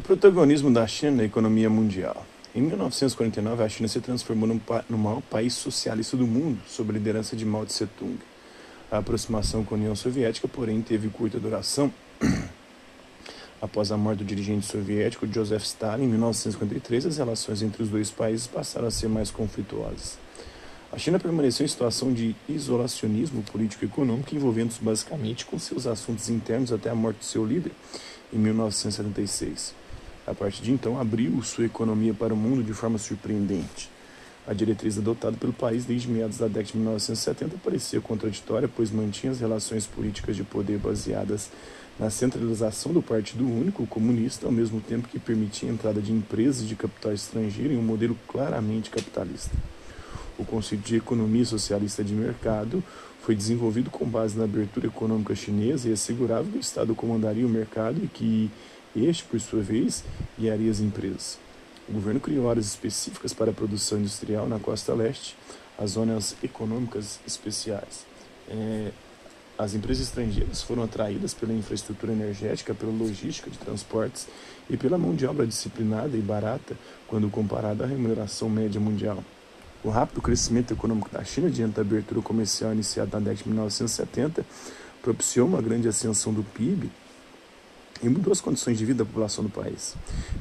O protagonismo da China na economia mundial. Em 1949, a China se transformou no, no maior país socialista do mundo, sob a liderança de Mao Tse-tung. A aproximação com a União Soviética, porém, teve curta duração. Após a morte do dirigente soviético Joseph Stalin em 1953, as relações entre os dois países passaram a ser mais conflituosas. A China permaneceu em situação de isolacionismo político e econômico, envolvendo-se basicamente com seus assuntos internos até a morte de seu líder em 1976. A partir de então, abriu sua economia para o mundo de forma surpreendente. A diretriz adotada pelo país desde meados da década de 1970 parecia contraditória, pois mantinha as relações políticas de poder baseadas na centralização do Partido Único Comunista, ao mesmo tempo que permitia a entrada de empresas de capital estrangeiro em um modelo claramente capitalista. O conceito de economia socialista de mercado foi desenvolvido com base na abertura econômica chinesa e assegurava que o Estado comandaria o mercado e que este, por sua vez, guiaria as empresas. O governo criou áreas específicas para a produção industrial na costa leste, as zonas econômicas especiais. É, as empresas estrangeiras foram atraídas pela infraestrutura energética, pela logística de transportes e pela mão de obra disciplinada e barata quando comparada à remuneração média mundial. O rápido crescimento econômico da China diante da abertura comercial iniciada na década de 1970 propiciou uma grande ascensão do PIB e mudou as condições de vida da população do país.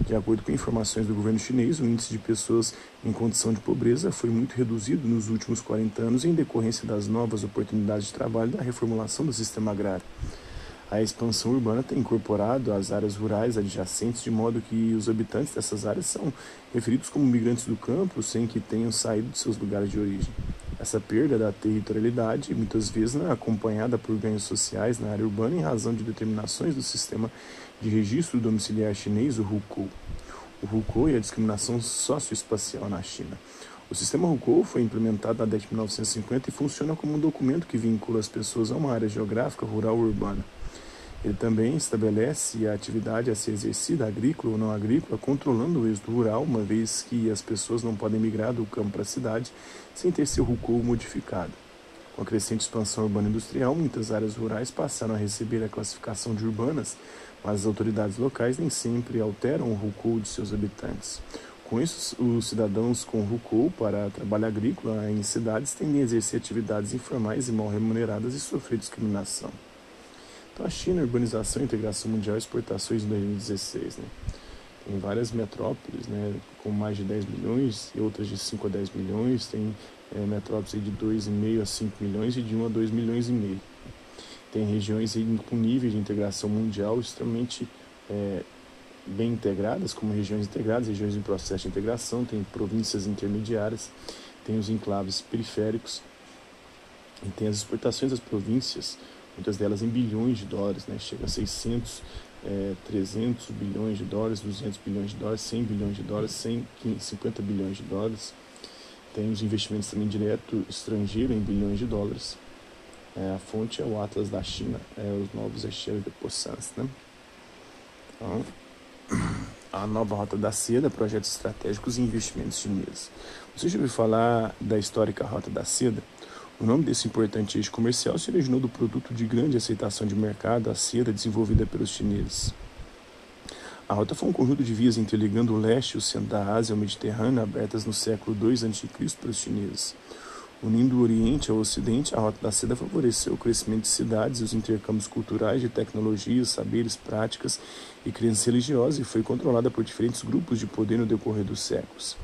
De acordo com informações do governo chinês, o índice de pessoas em condição de pobreza foi muito reduzido nos últimos 40 anos em decorrência das novas oportunidades de trabalho e da reformulação do sistema agrário. A expansão urbana tem incorporado as áreas rurais adjacentes, de modo que os habitantes dessas áreas são referidos como migrantes do campo sem que tenham saído de seus lugares de origem. Essa perda da territorialidade, muitas vezes é acompanhada por ganhos sociais na área urbana em razão de determinações do sistema de registro domiciliar chinês, o Hukou. O Hukou e a discriminação socioespacial na China. O sistema Hukou foi implementado na década de 1950 e funciona como um documento que vincula as pessoas a uma área geográfica rural urbana. Ele também estabelece a atividade a ser exercida, agrícola ou não agrícola, controlando o êxodo rural, uma vez que as pessoas não podem migrar do campo para a cidade sem ter seu RUCO modificado. Com a crescente expansão urbana industrial, muitas áreas rurais passaram a receber a classificação de urbanas, mas as autoridades locais nem sempre alteram o RUCO de seus habitantes. Com isso, os cidadãos com RUCO para trabalho agrícola em cidades tendem a exercer atividades informais e mal remuneradas e sofrer discriminação. Então, a China, urbanização, integração mundial exportações em 2016. Né? Tem várias metrópoles, né, com mais de 10 milhões e outras de 5 a 10 milhões. Tem é, metrópoles de 2,5 a 5 milhões e de 1 a 2 milhões e meio. Tem regiões com níveis de integração mundial extremamente é, bem integradas, como regiões integradas, regiões em processo de integração, tem províncias intermediárias, tem os enclaves periféricos, e tem as exportações das províncias muitas delas em bilhões de dólares, né? chega a 600, é, 300 bilhões de dólares, 200 bilhões de dólares, 100 bilhões de dólares, 150 bilhões de dólares. Tem os investimentos também direto estrangeiro em bilhões de dólares. É, a fonte é o Atlas da China, é os novos Echelle de Poissons. Né? Então, a nova Rota da Seda, projetos estratégicos e investimentos chineses. Você já ouviu falar da histórica Rota da Seda? O nome desse importante eixo comercial se originou do produto de grande aceitação de mercado, a seda desenvolvida pelos chineses. A rota foi um conjunto de vias interligando o leste e o centro da Ásia ao Mediterrâneo, abertas no século II a.C. pelos chineses. Unindo o Oriente ao Ocidente, a Rota da Seda favoreceu o crescimento de cidades e os intercâmbios culturais de tecnologias, saberes, práticas e crenças religiosas e foi controlada por diferentes grupos de poder no decorrer dos séculos.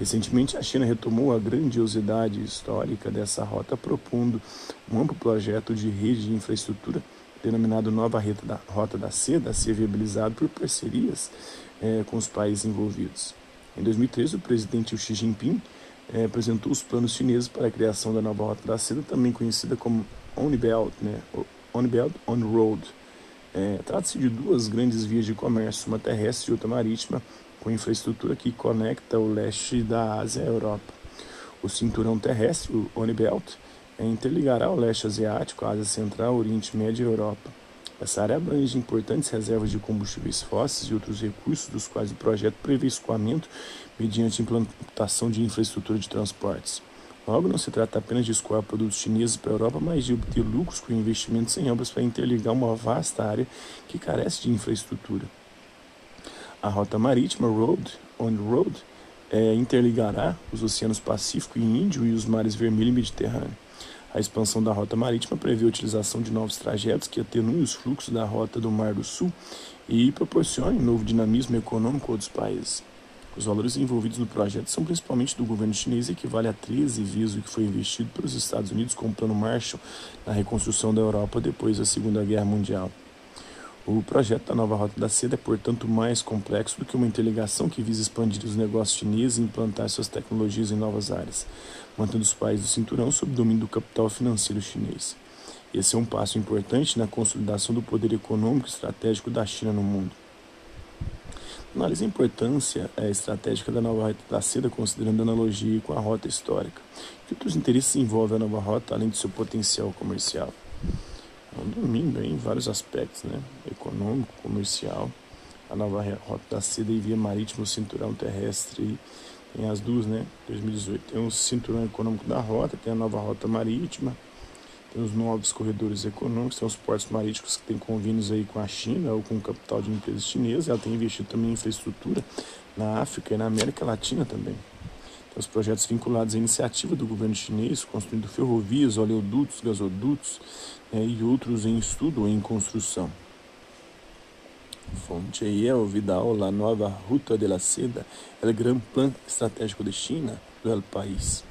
Recentemente, a China retomou a grandiosidade histórica dessa rota, propondo um amplo projeto de rede de infraestrutura, denominado Nova Rota da Seda, a ser viabilizado por parcerias é, com os países envolvidos. Em 2013, o presidente Xi Jinping é, apresentou os planos chineses para a criação da Nova Rota da Seda, também conhecida como On Belt, né? On Belt On Road. É, Trata-se de duas grandes vias de comércio, uma terrestre e outra marítima, com infraestrutura que conecta o leste da Ásia à Europa. O cinturão terrestre, o Onibelt, interligará o leste asiático, a Ásia Central, Oriente Médio e Europa. Essa área abrange importantes reservas de combustíveis fósseis e outros recursos, dos quais o projeto prevê escoamento mediante implantação de infraestrutura de transportes. Logo, não se trata apenas de escoar produtos chineses para a Europa, mas de obter lucros com investimentos em obras para interligar uma vasta área que carece de infraestrutura. A rota marítima Road on Road é, interligará os oceanos Pacífico e Índio e os mares Vermelho e Mediterrâneo. A expansão da rota marítima prevê a utilização de novos trajetos que atenuem os fluxos da rota do Mar do Sul e proporcionem novo dinamismo econômico a outros países. Os valores envolvidos no projeto são principalmente do governo chinês e equivale a 13 vezes o que foi investido pelos Estados Unidos com o Plano Marshall na reconstrução da Europa depois da Segunda Guerra Mundial. O projeto da nova Rota da Seda é, portanto, mais complexo do que uma interligação que visa expandir os negócios chineses e implantar suas tecnologias em novas áreas, mantendo os países do cinturão sob domínio do capital financeiro chinês. Esse é um passo importante na consolidação do poder econômico e estratégico da China no mundo. Analise a importância é, estratégica da nova rota da seda, considerando a analogia com a rota histórica. Que outros interesses envolvem a nova rota, além do seu potencial comercial? Domínio em vários aspectos, né? econômico, comercial. A nova rota da seda e via marítima, o cinturão terrestre, tem as duas, né? 2018 tem o cinturão econômico da rota, tem a nova rota marítima, tem os novos corredores econômicos, tem os portos marítimos que têm convênios aí com a China ou com o capital de empresas chinesas. Ela tem investido também em infraestrutura na África e na América Latina também. Os projetos vinculados à iniciativa do governo chinês, construindo ferrovias, oleodutos, gasodutos né, e outros em estudo ou em construção. Fonte aí é o Vidal, la nova Ruta de la Seda, o grande plano estratégico de China do país.